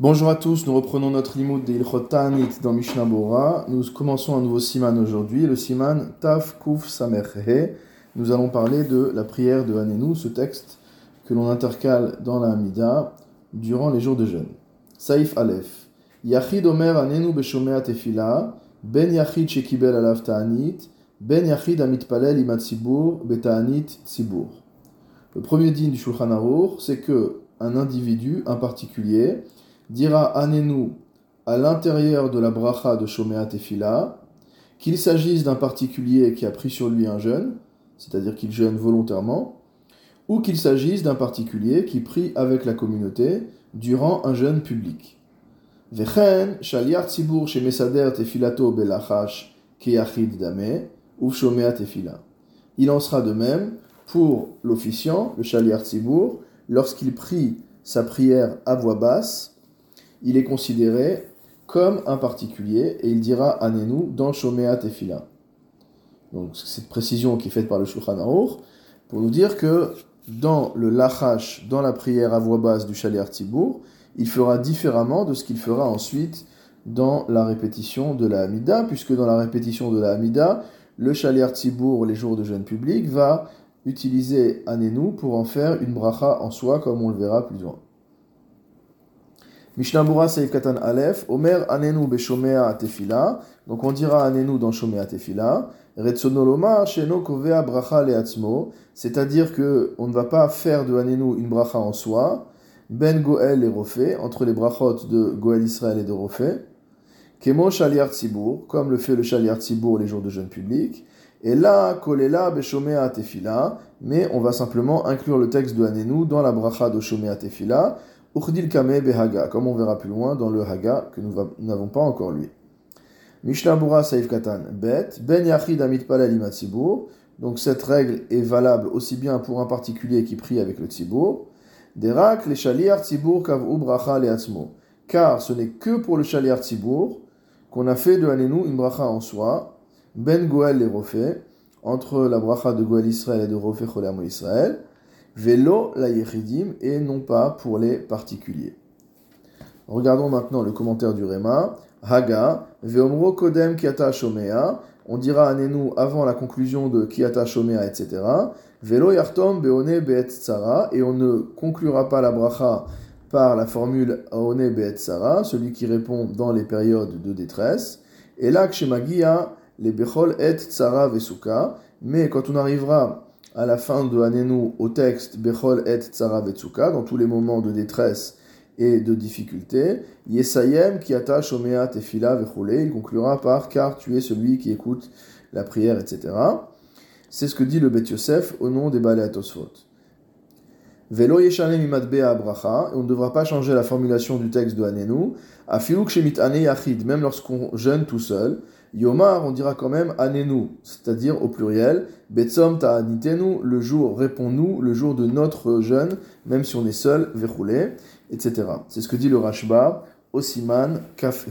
Bonjour à tous, nous reprenons notre limoud de Ilchot dans Mishnah Bora. Nous commençons un nouveau siman aujourd'hui, le siman Taf Kuf Samerhe. Nous allons parler de la prière de Hanenu, ce texte que l'on intercale dans la Hamida durant les jours de jeûne. Saif Aleph. Yachid Omer Hanenu Beshomea Ben Yachid Shekibel Alav Ta'anit, Ben Yachid Amitpalel Imat Beta'anit. Le premier din du Shulchan Aruch, c'est que un individu, un particulier, dira Anenu à l'intérieur de la bracha de Shomea Tefila, qu'il s'agisse d'un particulier qui a pris sur lui un jeûne, c'est-à-dire qu'il jeûne volontairement, ou qu'il s'agisse d'un particulier qui prie avec la communauté durant un jeûne public. Vechen, shaliar tzibur shemesader tefilato belachash keyachid dame, ou shomea tefila. Il en sera de même pour l'officiant, le shaliar tzibur, lorsqu'il prie sa prière à voix basse, il est considéré comme un particulier et il dira Anenu dans Shomea Tefila. Donc cette précision qui est faite par le Shulchan pour nous dire que dans le lachash, dans la prière à voix basse du Shaliar Tibour, il fera différemment de ce qu'il fera ensuite dans la répétition de la Hamida, puisque dans la répétition de la Hamida, le Shaliar Tibour, les jours de jeûne public, va utiliser Anenu pour en faire une bracha en soi, comme on le verra plus loin. Mishnah Bura Seif Katan Aleph, Omer Anenu Beshomea Tefila, donc on dira Anenu dans Shomea Tefila, Retsonoloma Sheno Kovea Bracha Leatzmo, c'est-à-dire que on ne va pas faire de Anenu une bracha en soi, Ben Goel et Rofé, entre les brachot de Goel Israël et de Rofé, Kemo Shaliar Tzibur, comme le fait le Shaliar Tzibur les jours de jeûne public, et là, Kolela Beshomea Tefila, mais on va simplement inclure le texte de Anenu dans la bracha de Shomea Tefila, Uchdil Kame Behaga, comme on verra plus loin dans le Haga que nous n'avons pas encore lu. Mishnah Bura Saif Katan Bet, Ben Yachid Amit Tzibur, donc cette règle est valable aussi bien pour un particulier qui prie avec le Tzibur, Derak les Shaliar Tzibur Kavu Bracha Leatzmo, car ce n'est que pour le Shaliar Tzibur qu'on a fait de Anenu une bracha en soi, Ben Goel et Rofé, entre la bracha de Goel Israël et de Rofé Cholam Israël, Velo la Yechidim et non pas pour les particuliers. Regardons maintenant le commentaire du Réma. Haga, Veomro Kodem Kiata Shomea, on dira à Nenu avant la conclusion de Kiata Shomea, etc. Velo Yartom Beone Beet Tsara, et on ne conclura pas la bracha par la formule Aone Beet Tsara, celui qui répond dans les périodes de détresse. Et là, Kshemagia, les Bechol Et Tsara Vesuka, mais quand on arrivera à la fin de Hanenu au texte Bechol et Tzara Vetsuka, dans tous les moments de détresse et de difficulté, Yesayem qui attache Omea Tefila Vechule, il conclura par car tu es celui qui écoute la prière, etc. C'est ce que dit le Bet Yosef au nom des Balei. Velo Yeshanem Imadbe Abracha, on ne devra pas changer la formulation du texte de Hanenu, Afiluk Shemit Ane Yachid, même lorsqu'on jeûne tout seul, Yomar, on dira quand même Anenu, c'est-à-dire au pluriel, Betsom ta'anitenu, le jour, réponds-nous, le jour de notre jeûne, même si on est seul, verroulé, etc. C'est ce que dit le Rashba, Osiman Kafhe.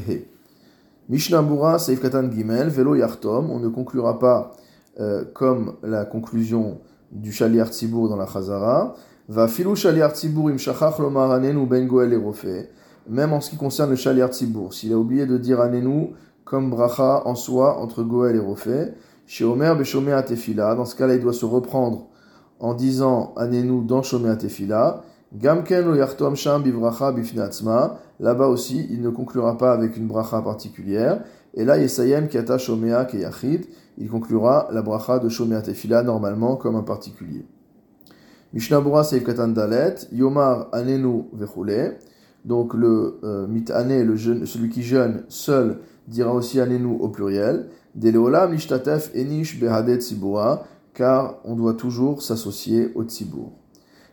Mishnah Bura, Seif Katan Gimel, Velo Yartom, on ne conclura pas euh, comme la conclusion du Shaliar Tzibour dans la Chazara, Va filou Shaliar Tzibour im Shachach lomar Anenu ben Goel et même en ce qui concerne le Shaliar Tzibour, s'il a oublié de dire Anenu, comme bracha en soi entre Goël et Rofé. Chez Omer Beshomea Tefila, dans ce cas-là, il doit se reprendre en disant Anenu dans Shomea Tefila. Gamken lo yartom sham bivracha bifnatzma. Là-bas aussi, il ne conclura pas avec une bracha particulière. Et là, Yesayem kiata Shomea keyachid. Il conclura la bracha de Shomea Tefila normalement comme un particulier. Mishnah Bura Seif Katan Dalet, Yomar Anenu Vechule. Donc le euh, mitane, le jeune, celui qui jeûne seul, dira aussi Anenu au pluriel. Deleolam lishtatef enish behadet tzibura, car on doit toujours s'associer au tzibur.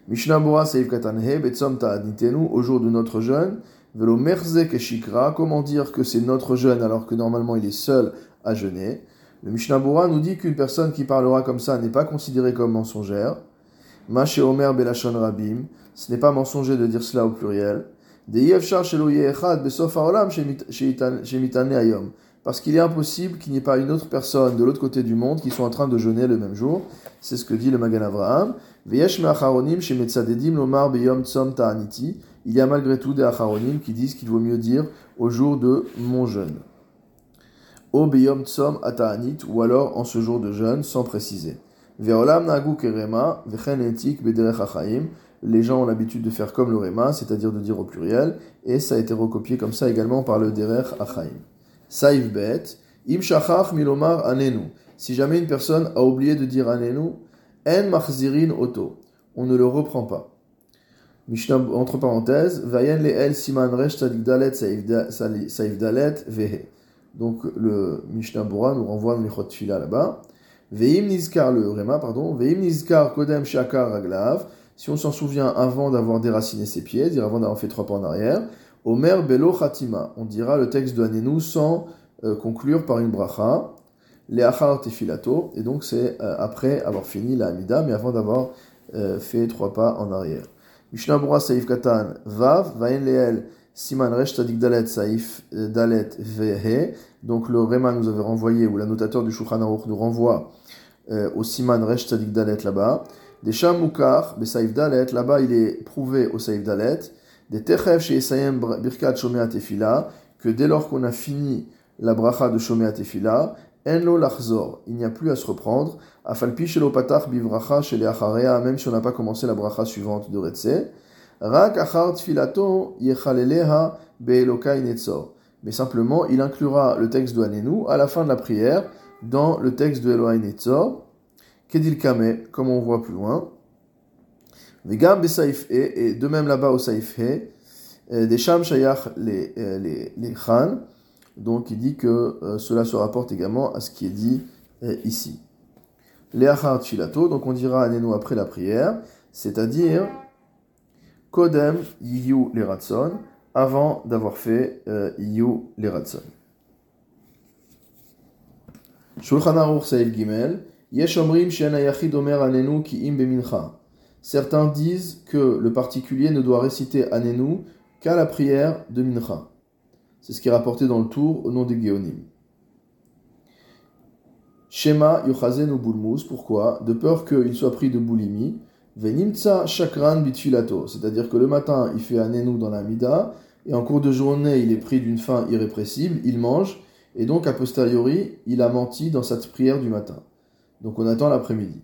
Mishnah Bora Seif Katanhe, Betsom Ta'adnitenu, au jour de notre jeûne, Velo Merze Keshikra, comment dire que c'est notre jeûne alors que normalement il est seul à jeûner? Le Mishnah Bora nous dit qu'une personne qui parlera comme ça n'est pas considérée comme mensongère. Mache Omer Belashon Rabim, ce n'est pas mensonger de dire cela au pluriel. Parce qu'il est impossible qu'il n'y ait pas une autre personne de l'autre côté du monde qui soit en train de jeûner le même jour. C'est ce que dit le Magan Avraham. il y a malgré tout des acharonim qui disent qu'il vaut mieux dire au jour de mon jeûne. O beyom tsom ata'anit, ou alors en ce jour de jeûne, sans préciser. Les gens ont l'habitude de faire comme le rema, c'est-à-dire de dire au pluriel, et ça a été recopié comme ça également par le derech achaim. Saif bet, im shachach milomar anenu. Si jamais une personne a oublié de dire anenu, en machzirin oto. On ne le reprend pas. Mishnah, entre parenthèses, Vayen el siman resh dalet saif dalet vehe. Donc le Mishnah Bora nous renvoie dans les là-bas. Veim nizkar le rema, pardon. Veim nizkar kodem shakar raglav. Si on s'en souvient avant d'avoir déraciné ses pieds, dire avant d'avoir fait trois pas en arrière. Omer belo khatima. On dira le texte de Hanenu sans euh, conclure par une bracha les achar tefilato, et donc c'est euh, après avoir fini la amida, mais avant d'avoir euh, fait trois pas en arrière. Mishnah Bura Saif Katan Vav, Vayen Leel, Siman Resh Tadik Dalet Saif Dalet Vehe. Donc le Rema nous avait renvoyé, ou l'annotateur du Shulchan Aruch nous renvoie au Siman Resh Tadik Dalet là-bas. Des Sham Mukar, Saif Dalet, là-bas il est prouvé au Saif Dalet. Des Techev chez Esayem Birkat Shomea Tefila, que dès lors qu'on a fini la bracha de Shomea Tefila, Enlo lachzor, il n'y a plus à se reprendre. Afalpi shelo patach bivracha shele acharea, même si on n'a pas commencé la bracha suivante de Retse. Rak achar tfilato yechaleleha beelokai netzor. Mais simplement, il inclura le texte de Hanenu à la fin de la prière dans le texte de Elohai Netzor. Kedil kame, comme on voit plus loin. Vegam besaif e, et de même là-bas au saif e, des sham shayach les, les, les khan. Donc il dit que euh, cela se rapporte également à ce qui est dit euh, ici. Leachar Tfilato, donc on dira Anenu après la prière, c'est-à-dire Kodem Yiyu le Ratson, avant d'avoir fait euh, Yiyu le Ratson. Shulchan Aruch Saïd Gimel, Yesh Omrim Shen Ayachid Omer Anenu Ki Im Bemincha. Certains disent que le particulier ne doit réciter Anenu qu'à la prière de Mincha. C'est ce qui est rapporté dans le tour au nom des Géonim. Shema Yochazen Bulmus, pourquoi? De peur qu'il soit pris de boulimie. Venimtsa Shakran Bitfilato, c'est-à-dire que le matin il fait un enou dans la mida, et en cours de journée il est pris d'une faim irrépressible, il mange, et donc a posteriori il a menti dans sa prière du matin. Donc on attend l'après-midi.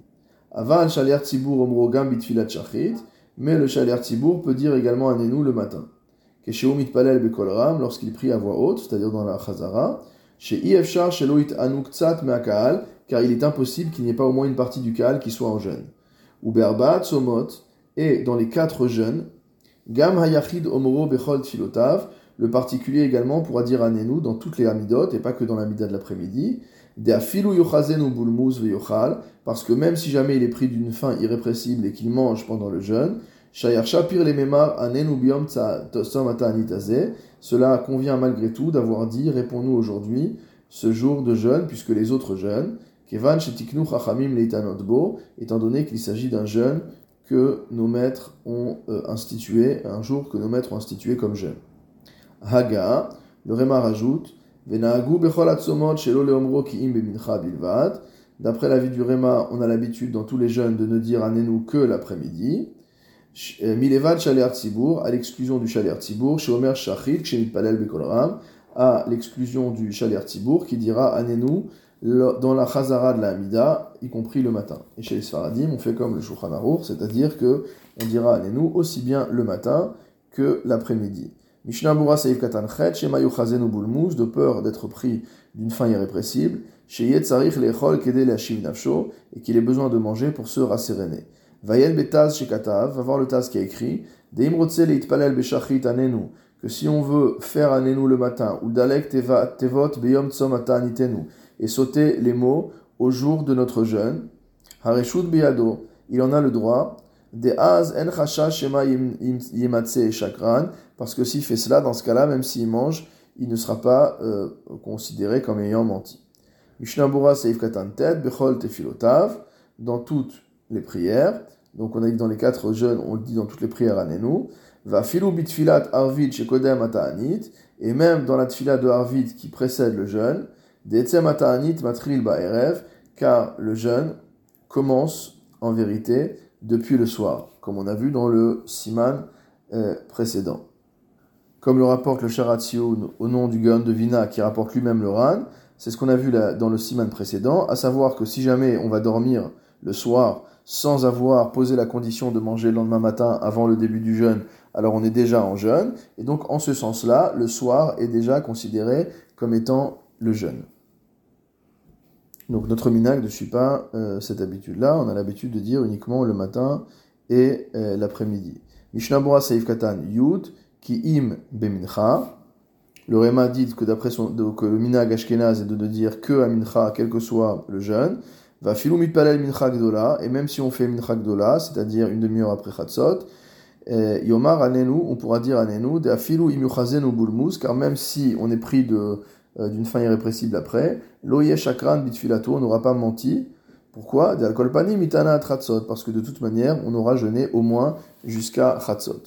Avan Shaler Tzibur Omrogam Bitfilat Shachrit, mais le Shaler Tzibur peut dire également un enou le matin palel Bekolram, lorsqu'il prie à voix haute, c'est-à-dire dans la Chazara, chez Iefshar Sheloit Anuktsat Meakal, car il est impossible qu'il n'y ait pas au moins une partie du Kaal qui soit en jeûne. Ou Berbat Somot, et dans les quatre jeûnes, Gam Hayachid Omoro Bechol Tfilotav, le particulier également pourra dire Anenu dans toutes les Amidot, et pas que dans l'Amida de l'après-midi, parce que même si jamais il est pris d'une faim irrépressible et qu'il mange pendant le jeûne, cela convient malgré tout d'avoir dit Réponds-nous aujourd'hui ce jour de jeûne, puisque les autres jeûnent. Kevan étant donné qu'il s'agit d'un jeûne que nos maîtres ont euh, institué, un jour que nos maîtres ont institué comme jeûne. Haga, le Réma rajoute D'après l'avis du Réma, on a l'habitude dans tous les jeûnes de ne dire Anenu que l'après-midi. Euh, Milevad Shaler Tzibour, à l'exclusion du Shaler Tzibour, chez Omer Shachrit, chez Palel Bekolram, à l'exclusion du Shaler Tzibour, qui dira Anenu dans la Chazara de la Hamida, y compris le matin. Et chez les Sfaradim, on fait comme le Shulchan c'est-à-dire que on dira Anenu aussi bien le matin que l'après-midi. Mishnah Bura Saïf Katan Chet, Shema Yuchazenu Bulmuz, de peur d'être pris d'une faim irrépressible, chez Yetzarich Lechol Kede Leashiv Nafsho, et qu'il ait besoin de manger pour se rasséréner. Vayen betaz shekatav, va voir le taz qui a écrit, Deimrotse leitpalel beshachrit anenu, que si on veut faire anenu le matin, ou dalek tevot beyom tzomata anitenu, et sauter les mots au jour de notre jeûne, hareshut beyado, il en a le droit, parce que s'il fait cela, dans ce cas-là, même s'il mange, il ne sera pas euh, considéré comme ayant menti. Dans toutes les prières, donc on a dit dans les quatre jeûnes, on le dit dans toutes les prières à Nénou. Va filou bitfilat arvid chez Kodem Ata'anit, et même dans la tfila de Arvid qui précède le jeûne, De'etzem Ata'anit matril ba'erev, car le jeûne commence en vérité depuis le soir, comme on a vu dans le Siman euh, précédent. Comme le rapporte le Sharatio au nom du Gaon de Vina qui rapporte lui-même le Ran, c'est ce qu'on a vu dans le Siman précédent, à savoir que si jamais on va dormir le soir sans avoir posé la condition de manger le lendemain matin avant le début du jeûne, alors on est déjà en jeûne, et donc en ce sens-là, le soir est déjà considéré comme étant le jeûne. Donc notre minag ne suit pas euh, cette habitude-là, on a l'habitude de dire uniquement le matin et euh, l'après-midi. Mishnah Saif Katan Yud, ki im bemincha. Le Réma dit que d'après son, que le minag ashkenaz est de, dire que à mincha, quel que soit le jeûne, va filou mitpalel mincha gdola, et même si on fait mincha gdola, c'est-à-dire une demi-heure après chatzot, eh, yomar anenu, on pourra dire anenu, de afilu im bulmus, car même si on est pris de euh, d'une faim irrépressible après, loye chakran bitfilato, on n'aura pas menti. Pourquoi? De mitana tratzot, parce que de toute manière, on aura jeûné au moins jusqu'à chatzot.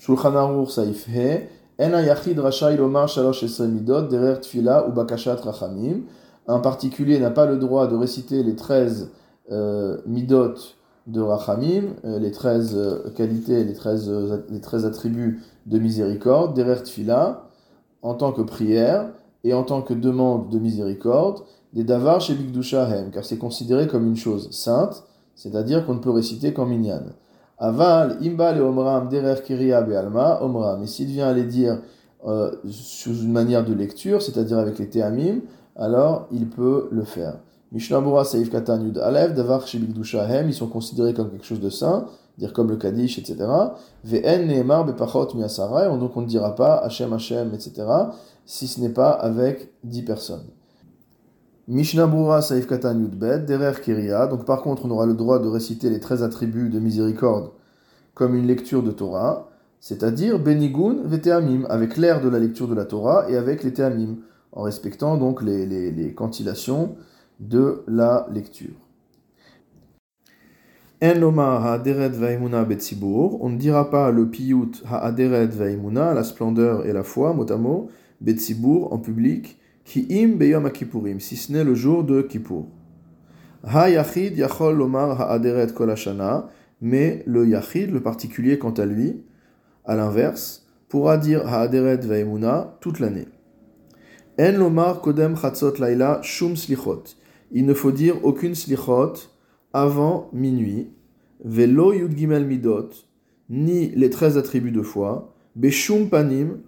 Shulchan Aruch saif he, ena yachid rachai lomar shalosh midot derer tfila ou bakashat rachamim. Un particulier n'a pas le droit de réciter les 13 euh, midot de rachamim, euh, les 13 euh, qualités, les 13, euh, les 13 attributs de miséricorde, derer tfila, en tant que prière et en tant que demande de miséricorde, des davar chez Bigdushahem, car c'est considéré comme une chose sainte, c'est-à-dire qu'on ne peut réciter qu'en minyan. Aval, imbal et omram, derer kiria be'alma, omram. Et s'il vient à les dire euh, sous une manière de lecture, c'est-à-dire avec les théamim, alors il peut le faire. Mishnah Saif Katan Yud Alev, Davar chez Bigdushahem, ils sont considérés comme quelque chose de saint, dire comme le Kaddish, etc. Ve'en ne'emar bepachot donc on ne dira pas Hachem Hachem, etc. si ce n'est pas avec dix personnes. Mishnah Bura Saif Katan Derer Kiria, donc par contre on aura le droit de réciter les 13 attributs de miséricorde comme une lecture de Torah, c'est-à-dire Benigun Veteamim, avec l'air de la lecture de la Torah et avec les Teamim, en respectant donc les, les, les cantilations de la lecture. En lomar ha'aderet vaimuna betzibur, on ne dira pas le piyut ha'aderet vaimuna, la splendeur et la foi, mot à en public, ki im beyom kippurim, si ce n'est le jour de Kippour. Ha-yachid yachol lomar ha'aderet kol mais le yachid, le particulier quant à lui, à l'inverse, pourra dire ha'aderet vaimuna toute l'année. En lomar kodem chatzot laila shum slichot. Il ne faut dire aucune slichot, avant minuit, velo yud gimel midot, ni les 13 attributs de foi, beshum panim,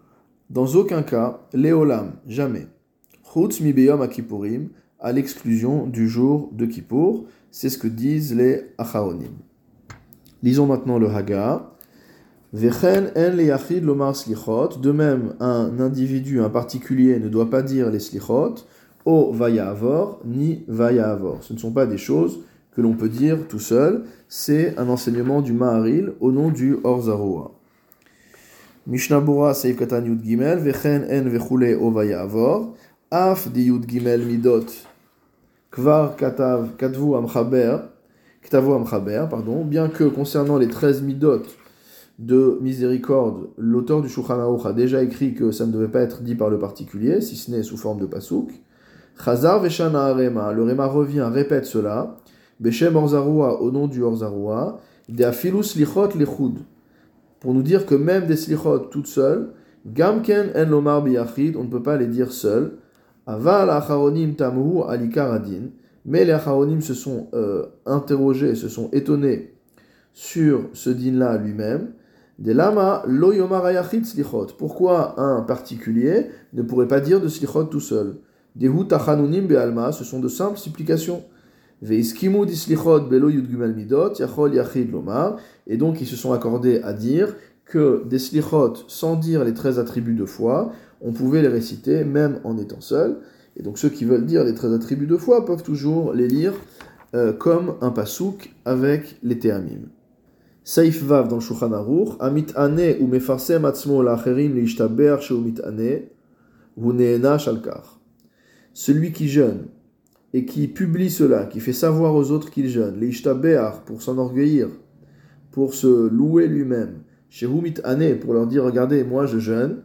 dans aucun cas, leolam, jamais. Chutz mi beyom akipurim, à l'exclusion du jour de Kippour, c'est ce que disent les acharonim. Lisons maintenant le Haga. Vechen en le lomar slichot. De même, un individu, un particulier, ne doit pas dire les slichot, o vaya avor, ni vaya avor. Ce ne sont pas des choses que l'on peut dire tout seul, c'est un enseignement du Maharil au nom du Orzaroa. Mishnah Bura Seif Katan Yud Gimel, Vechen En Vechule Ovaya Avor, Af di Yud Gimel Midot, Kvar Katav Katvu Amchaber, Ktavu Amchaber, pardon, bien que concernant les 13 Midot de miséricorde, l'auteur du Shulchan a déjà écrit que ça ne devait pas être dit par le particulier, si ce n'est sous forme de pasouk. Chazar Veshana Arema, le Rema revient, répète cela, Beshem Orzaroua, au nom du Orzaroua, de Afilus Lichot Lechud, pour nous dire que même des Slichot toutes seules, Gamken En Lomar Biyachid, on ne peut pas les dire seuls, Aval Acharonim Tamhu Alikaradin, mais les Acharonim se sont euh, interrogés, se sont étonnés sur ce din-là lui-même, de lama lo slichot. Pourquoi un particulier ne pourrait pas dire de slichot tout seul? Des tachanunim be'alma, ce sont de simples supplications. Et donc ils se sont accordés à dire que des slichot, sans dire les 13 attributs de foi, on pouvait les réciter même en étant seul. Et donc ceux qui veulent dire les 13 attributs de foi peuvent toujours les lire euh, comme un pasouk avec les théamim. Saif Vav dans le Shulchan Aruch, Amit ane ou mefarsem atzmo l'acherim leishtaber sheu mit ane, hu shalkar. Celui qui jeûne et qui publie cela, qui fait savoir aux autres qu'il jeûne, les pour s'enorgueillir, pour se louer lui-même, chez Humit Ane, pour leur dire regardez, moi je jeûne,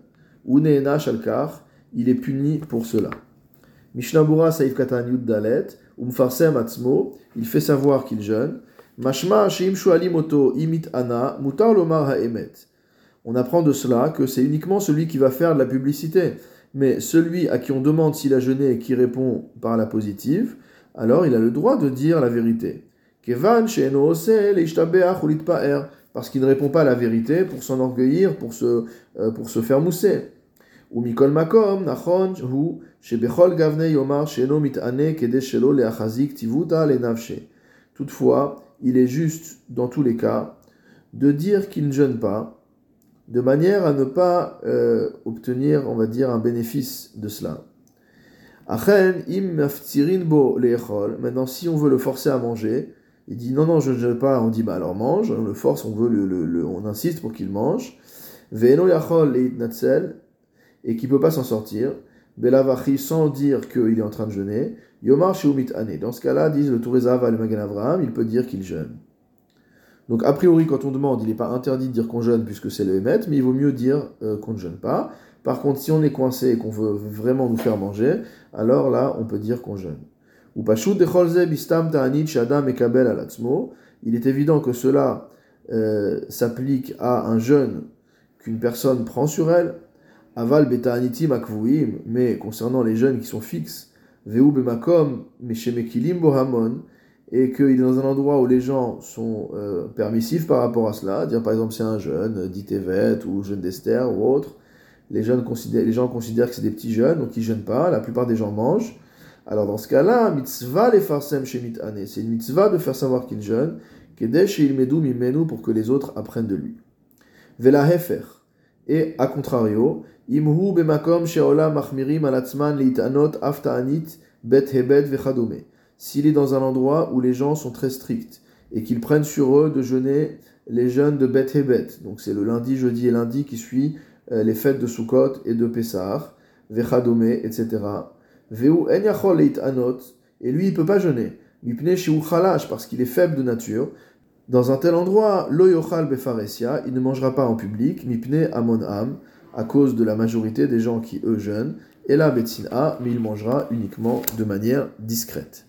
Uneena Shalkar, il est puni pour cela. Mishnabura Saif Katan Yud Dalet, Umfarsem Atzmo, il fait savoir qu'il jeûne, Mashma sheim shualim oto imit ana mutar lomar haemet. On apprend de cela que c'est uniquement celui qui va faire de la publicité. Mais celui à qui on demande s'il a jeûné et qui répond par la positive, alors il a le droit de dire la vérité. Parce qu'il ne répond pas à la vérité pour s'enorgueillir, pour se, euh, pour se faire mousser. Ou mikol makom, nachon, hu, shebechol gavne yomar sheno mitane kede shelo leachazik tivuta lenavshe. Toutefois, il est juste, dans tous les cas, de dire qu'il ne jeûne pas, de manière à ne pas euh, obtenir, on va dire, un bénéfice de cela. Maintenant, si on veut le forcer à manger, il dit non, non, je ne jeûne pas. On dit bah alors mange. On le force, on veut le, on insiste pour qu'il mange. Et qui peut pas s'en sortir. Belavachi sans dire qu'il est en train de jeûner. Yomar sheumit ane. Dans ce cas-là, disent le Tourezav le Magan Avraham, il peut dire qu'il jeûne. Donc a priori, quand on demande, il n'est pas interdit de dire qu'on jeûne puisque c'est le Hémet, mais il vaut mieux dire euh, qu'on ne jeûne pas. Par contre, si on est coincé et qu'on veut vraiment nous faire manger, alors là, on peut dire qu'on jeûne. Ou il est évident que cela euh, s'applique à un jeûne qu'une personne prend sur elle. Aval mais concernant les jeunes qui sont fixes, veu et qu'il est dans un endroit où les gens sont euh, permissifs par rapport à cela, dire par exemple c'est un jeune, dit Tevet ou jeune d'Esther ou autre, les, gens considèrent que c'est des petits jeunes, donc ils ne jeûnent pas, la plupart des gens mangent. Alors dans ce cas-là, mitzvah les farsem shemit c'est une mitzvah de faire savoir qu'il jeûne, kedesh il medou mimenu pour que les autres apprennent de lui. Vela hefer. Et à contrario, imhu bemakom alatzman aftaanit bet hebet vechadome s'il est dans un endroit où les gens sont très stricts et qu'ils prennent sur eux de jeûner les jeûnes de Beth Hebet, donc c'est le lundi, jeudi et lundi qui suit euh, les fêtes de Sukkot et de Pessah, Vechadome, etc. Veu en anot, et lui il peut pas jeûner. Mipne khalash, parce qu'il est faible de nature. Dans un tel endroit, lo yochal befaresia, il ne mangera pas en public, mipne amon am, à cause de la majorité des gens qui eux jeûnent, et la betzina, mais il mangera uniquement de manière discrète.